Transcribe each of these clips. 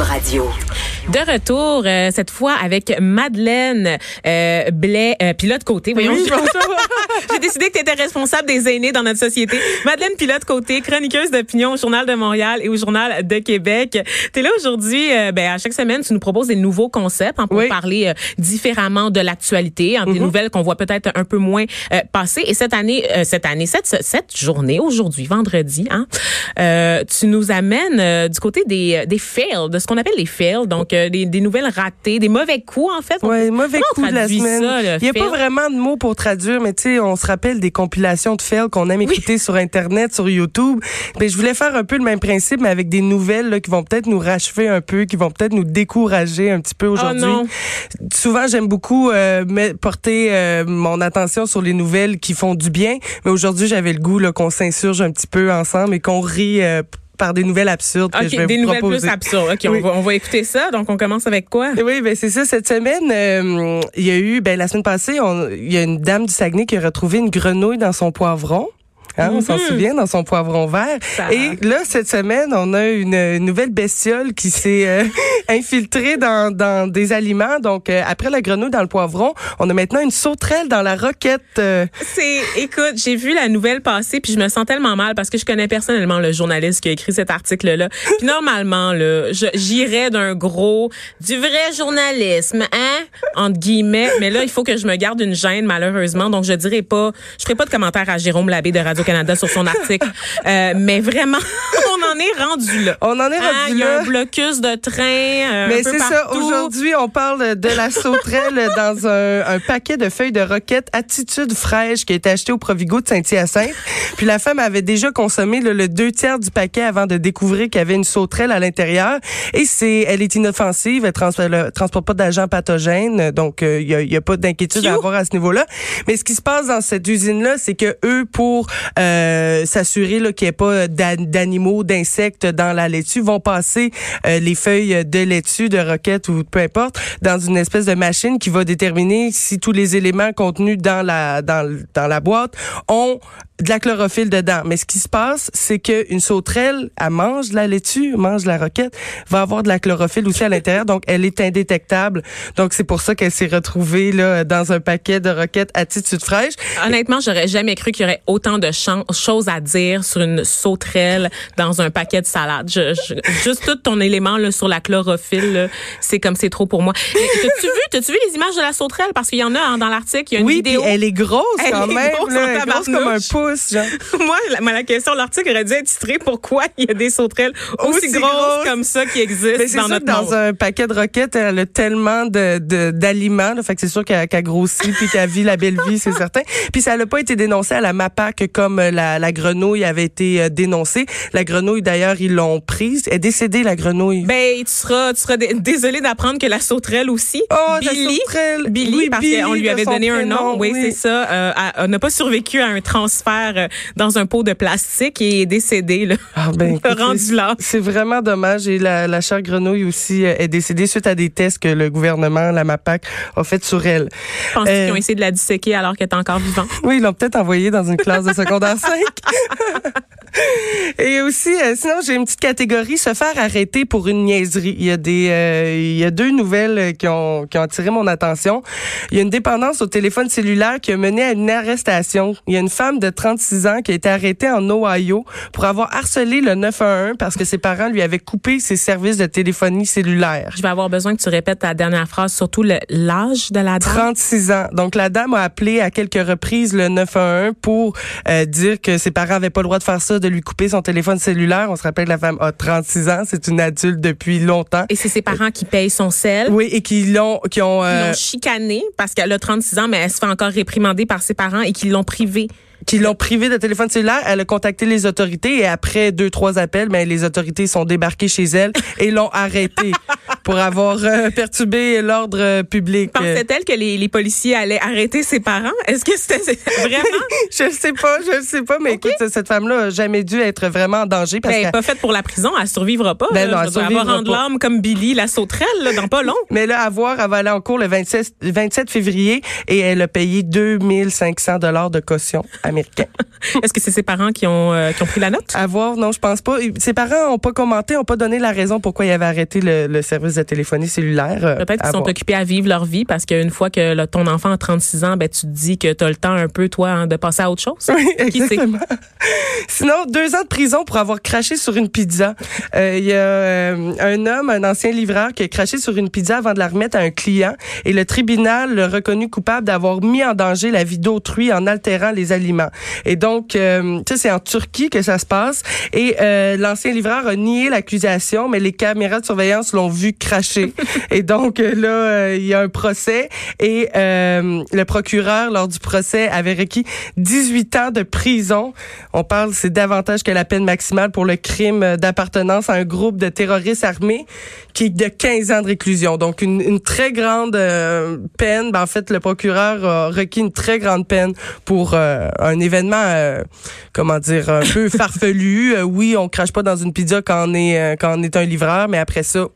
Radio. De retour, euh, cette fois avec Madeleine euh, Blais, euh, pilote côté. Voyons, Oui, j'ai décidé que tu étais responsable des aînés dans notre société. Madeleine Pilote côté, chroniqueuse d'opinion au Journal de Montréal et au Journal de Québec. Tu es là aujourd'hui, euh, ben, à chaque semaine, tu nous proposes des nouveaux concepts hein, pour Oui. parler euh, différemment de l'actualité, hein, des nouvelles qu'on voit peut-être un peu moins euh, passer. Et cette année, euh, cette année, cette, cette journée, aujourd'hui, vendredi, hein, euh, tu nous amènes euh, du côté des, des fails, de ce qu'on appelle les fails, donc euh, des, des nouvelles ratées, des mauvais coups en fait. Ouais, mauvais Comment on coup de la semaine? ça, Il n'y a pas vraiment de mots pour traduire, mais tu sais, on se rappelle des compilations de fails qu'on aime écouter sur Internet, sur YouTube. Ben, je voulais faire un peu le même principe, mais avec des nouvelles là, qui vont peut-être nous rachever un peu, qui vont peut-être nous décourager un petit peu aujourd'hui. Oh. Souvent, j'aime beaucoup euh, porter euh, mon attention sur les nouvelles qui font du bien, mais aujourd'hui, j'avais le goût qu'on s'insurge un petit peu ensemble et qu'on rit par des nouvelles absurdes que OK, je vais des vous nouvelles proposer. plus absurdes. OK, Oui. on, va, on va écouter ça. Donc, on commence avec quoi? Oui, ben c'est ça. Cette semaine, euh, il y a eu, ben la semaine passée, on- il y a une dame du Saguenay qui a retrouvé une grenouille dans son poivron. Hein, On s'en souvient, dans son poivron vert. Ça- Et là, cette semaine, on a une, une nouvelle bestiole qui s'est euh, infiltrée dans, dans des aliments. Donc, euh, après la grenouille dans le poivron, on a maintenant une sauterelle dans la roquette. euh, C'est, écoute, j'ai vu la nouvelle passer puis je me sens tellement mal parce que je connais personnellement le journaliste qui a écrit cet article-là. Puis normalement, là, j'irais d'un gros, du vrai journalisme, hein, entre guillemets. Mais là, il faut que je me garde une gêne, malheureusement. Donc, je dirais pas, je ferai pas de commentaire à Jérôme Labbé de Radio-Canada sur son article. Euh, mais vraiment, on en est rendu là. on en est Hein, rendu Il y a là. un blocus de train euh, Mais c'est ça. Aujourd'hui, on parle de la sauterelle dans un, un paquet de feuilles de roquette Attitude fraîche qui a été acheté au Provigo de Saint-Hyacinthe. Puis la femme avait déjà consommé là, le deux tiers du paquet avant de découvrir qu'il y avait une sauterelle à l'intérieur. Et c'est, elle est inoffensive, elle, trans- elle, euh, transporte pas d'agents pathogènes, donc euh, il y, a, y a pas d'inquiétude à avoir à ce niveau-là. Mais ce qui se passe dans cette usine-là, c'est que eux, pour euh, s'assurer là, qu'il n'y ait pas d'a- d'animaux, d'insectes dans la laitue, vont passer euh, les feuilles de laitue, de roquette ou peu importe, dans une espèce de machine qui va déterminer si tous les éléments contenus dans la dans, dans la boîte ont de la chlorophylle dedans. Mais ce qui se passe, c'est qu'une sauterelle, elle mange de la laitue, mange de la roquette, va avoir de la chlorophylle aussi à l'intérieur, donc elle est indétectable. Donc c'est pour ça qu'elle s'est retrouvée là dans un paquet de roquettes attitude fraîche. Honnêtement, j'aurais jamais cru qu'il y aurait autant de choses à dire sur une sauterelle dans un paquet de salade. Je, je- juste tout ton élément là, sur la chlorophylle, c'est comme c'est trop pour moi. T'as-tu vu, t'as-tu vu les images de la sauterelle? Parce qu'il y en a hein, dans l'article, il y a une Oui, vidéo. elle est grosse Elle quand est même, grosse là, est grosse comme un pouce, genre. moi, la, la question de l'article aurait dû être titrée pourquoi il y a des sauterelles aussi, Aussi grosses, comme ça qui existent Mais dans sûr notre que dans monde? un paquet de roquettes, elle a tellement de de- d'aliments, là, fait que c'est sûr qu'elle qu'elle grossit puis qu'elle vit la belle vie, c'est certain. Puis ça n'a pas été dénoncé à la MAPAC comme euh, la, la grenouille avait été euh, dénoncée. La grenouille d'ailleurs, ils l'ont prise. Elle est décédée la grenouille. Ben, tu seras, tu seras dé- désolé d'apprendre que la sauterelle aussi, oh, la Billy, sauterelle. Billy, Oui, parce qu'on lui avait donné un nom. Oui, c'est ça. Euh, elle- n'a pas survécu à un transfert euh, dans un pot de plastique et est décédée. Là. Ah ben, Rendu là. C'est vraiment dommage. Et la, la chère grenouille aussi euh, est décédée suite à des tests que le gouvernement, la MAPAC, a fait sur elle. Je pense Euh, qu'ils ont essayé de la disséquer alors qu'elle est encore vivante? Oui, ils l'ont peut-être envoyé dans une classe de secondaire 5. Et aussi, euh, sinon, j'ai une petite catégorie, se faire arrêter pour une niaiserie. Il y a des, euh, il y a deux nouvelles euh, qui ont, qui ont attiré mon attention. Il y a une dépendance au téléphone cellulaire qui a mené à une arrestation. Il y a une femme de 36 ans qui a été arrêtée en Ohio pour avoir harcelé le 911 parce que ses parents lui avaient coupé ses services de téléphonie cellulaire. Je vais avoir besoin que tu répètes ta dernière phrase, surtout l'âge de la dame. 36 ans. Donc la dame a appelé à quelques reprises le 911 pour euh, dire que ses parents avaient pas le droit de faire ça, de lui couper son téléphone cellulaire. On se rappelle que la femme a 36 ans, c'est une adulte depuis longtemps. Et c'est ses parents qui payent son sel. Oui, et qui l'ont qui ont euh, l'ont chicanée parce qu'elle a 36 ans, mais elle se fait encore réprimander par ses parents et qu'ils l'ont privée. Qui l'ont privé de téléphone cellulaire. Elle a contacté les autorités et après deux trois appels, ben les autorités sont débarquées chez elle et l'ont arrêtée pour avoir euh, perturbé l'ordre euh, public. Pensait-elle que les, les, policiers allaient arrêter ses parents? Est-ce que c'était vraiment? je ne sais pas, je ne sais pas, mais écoute, cette femme-là n'a jamais dû être vraiment en danger. Parce ben, elle n'est pas faite pour la prison, elle survivra pas. Ben non, elle, survivra va rendre l'âme comme Billy, la sauterelle, là, dans pas long. Mais là, à voir, elle va aller en cours le 27, 27 février et elle a payé 2500 dollars de caution américaine. Est-ce que c'est ses parents qui ont, euh, qui ont pris la note? À voir, non, je pense pas. Ses parents n'ont pas commenté, n'ont pas donné la raison pourquoi ils avaient arrêté le, service de téléphonie cellulaire. Euh, Peut-être qu'ils sont occupés à vivre leur vie parce qu'une fois que ton enfant a 36 ans, ben, tu te dis que tu as le temps un peu, toi, hein, de passer à autre chose. Oui, exactement. Sinon, deux ans de prison pour avoir craché sur une pizza. Euh, il y a un homme, un ancien livreur, qui a craché sur une pizza avant de la remettre à un client et le tribunal l'a reconnu coupable d'avoir mis en danger la vie d'autrui en altérant les aliments. Et donc, euh, tu sais, c'est en Turquie que ça se passe. Et euh, l'ancien livreur a nié l'accusation, mais les caméras de surveillance l'ont vu cracher. et donc, euh, là, il y a un procès. Et le procureur, lors du procès, avait requis 18 ans de prison. On parle, c'est davantage que la peine maximale pour le crime d'appartenance à un groupe de terroristes armés qui est de 15 ans de réclusion. Donc, une, une très grande peine. Ben, en fait, le procureur a requis une très grande peine pour un événement, euh, comment dire, un peu farfelu. Euh, oui, on crache pas dans une pizza quand on est euh, quand on est un livreur, mais après ça,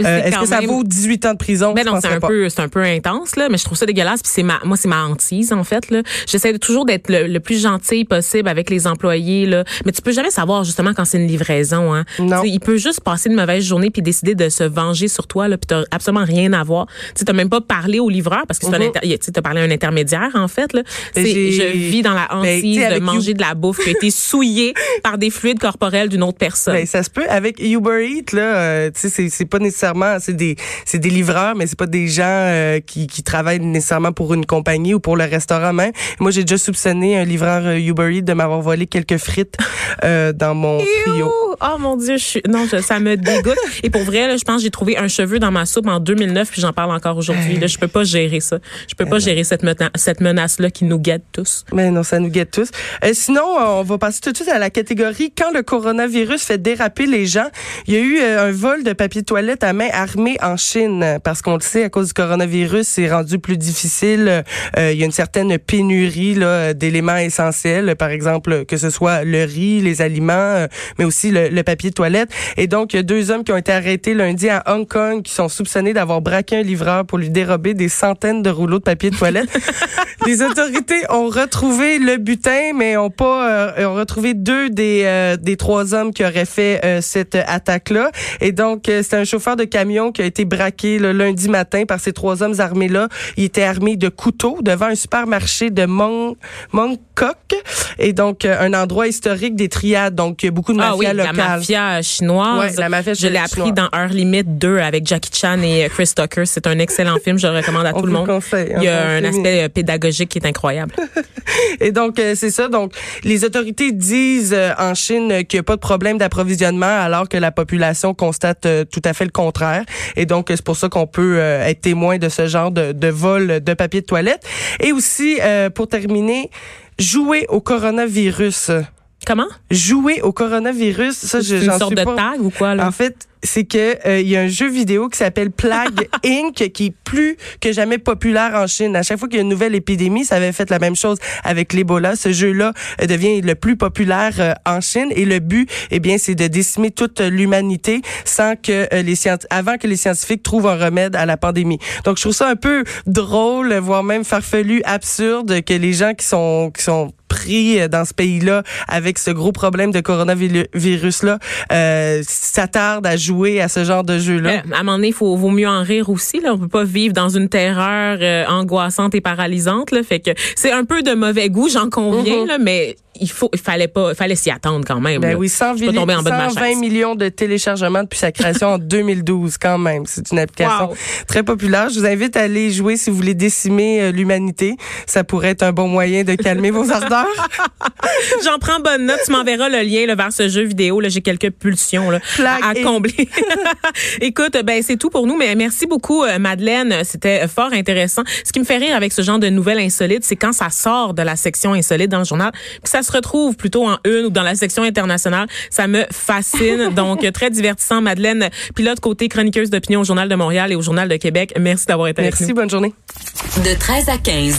euh, est-ce que ça vaut 18 ans de prison? Ben non, c'est un peu, c'est un peu intense, là, mais je trouve ça dégueulasse. Puis c'est ma, moi, c'est ma hantise, en fait, là. J'essaie toujours d'être le, plus gentil possible avec les employés, là. Mais tu peux jamais savoir, justement, quand c'est une livraison, hein. Non. il peut juste passer une mauvaise journée puis décider de se venger sur toi, là, puis t'as absolument rien à voir. Tu t'as même pas parlé au livreur parce que mm tu as parlé à un intermédiaire, en fait, là. je vis dans la ben, hantise de manger de la bouffe qui a été souillée par des fluides corporels d'une autre personne. Ben, ça se peut. Avec Uber Eats, là, euh, tu sais, c'est pas nécessairement c'est des c'est des livreurs mais c'est pas des gens euh, qui, qui travaillent nécessairement pour une compagnie ou pour le restaurant même. Moi j'ai déjà soupçonné un livreur euh, Uber Eats de m'avoir volé quelques frites euh, dans mon trio. Oh mon dieu, je suis non, ça me dégoûte et pour vrai là, je pense que j'ai trouvé un cheveu dans ma soupe en 2009 puis j'en parle encore aujourd'hui. Là, je peux pas gérer ça. Je peux pas gérer cette menace cette menace là qui nous guette tous. Mais non, ça nous guette tous. sinon, on va passer tout de suite à la catégorie quand le coronavirus fait déraper les gens. Il y a eu un vol de papier toilette à main armée en Chine parce qu'on le sait à cause du coronavirus, c'est rendu plus difficile. Euh, il y a une certaine pénurie d'éléments essentiels, par exemple que ce soit le riz, les aliments, euh, mais aussi le, papier de toilette. Et donc il y a deux hommes qui ont été arrêtés lundi à Hong Kong qui sont soupçonnés d'avoir braqué un livreur pour lui dérober des centaines de rouleaux de papier de toilette. les autorités ont retrouvé le butin, mais ont pas euh, ont retrouvé deux des des trois hommes qui auraient fait cette attaque là. Et donc c'est un chauffeur de camion qui a été braqué le lundi matin par ces trois hommes armés-là. Il était armé de couteaux devant un supermarché de Mong, Mongkok et donc euh, un endroit historique des triades. Donc beaucoup de ah mafia oui, locale. La mafia chinoise. Ouais, la mafia Je l'ai appris dans Heure Limit 2 avec Jackie Chan et Chris Tucker. C'est un excellent film. Je le recommande à tout le monde. Conseille, Il y a un aspect euh, pédagogique qui est incroyable. et donc euh, c'est ça. Donc les autorités disent en Chine qu'il n'y a pas de problème d'approvisionnement alors que la population constate tout à fait le contraire. Et donc, c'est pour ça qu'on peut euh, être témoin de ce genre de, de vol de papier de toilette. Et aussi, euh, pour terminer, jouer au coronavirus. Comment? Jouer au coronavirus, ça, je, une sorte de tag ou quoi, là? En fait, c'est que euh, il y a un jeu vidéo qui s'appelle Plague Inc qui est plus que jamais populaire en Chine. À chaque fois qu'il y a une nouvelle épidémie, ça avait fait la même chose avec l'Ebola. Ce jeu-là euh, devient le plus populaire euh, en Chine et le but, eh bien, c'est de décimer toute l'humanité sans que les avant que les scientifiques trouvent un remède à la pandémie. Donc, je trouve ça un peu drôle, voire même farfelu, absurde que les gens qui sont qui sont pris dans ce pays-là avec ce gros problème de coronavirus-là euh, s'attardent à jouer à ce genre de jeu-là. à un moment donné, il faut vaut mieux en rire aussi. Là. On peut pas vivre dans une terreur euh, angoissante et paralysante. Là. Fait que c'est un peu de mauvais goût, j'en conviens, mm-hmm. là, mais il faut, il fallait pas, il fallait s'y attendre quand même. Ben oui, 120 millions de téléchargements depuis sa création en 2012 quand même. C'est une application très populaire. Je vous invite à aller jouer si vous voulez décimer euh, l'humanité. Ça pourrait être un bon moyen de calmer vos ardeurs. J'en prends bonne note. Tu m'enverras le lien là, vers ce jeu vidéo. Là, j'ai quelques pulsions là, à, à combler. Écoute, ben c'est tout pour nous. Mais merci beaucoup, euh, Madeleine. C'était fort intéressant. Ce qui me fait rire avec ce genre de nouvelles insolites, c'est quand ça sort de la section insolite dans le journal, que ça se retrouve plutôt en une ou dans la section internationale. Ça me fascine. Donc, très divertissant. Madeleine, pilote côté chroniqueuse d'opinion au Journal de Montréal et au Journal de Québec. Merci d'avoir été Merci, avec nous. bonne journée. De 13 à 15.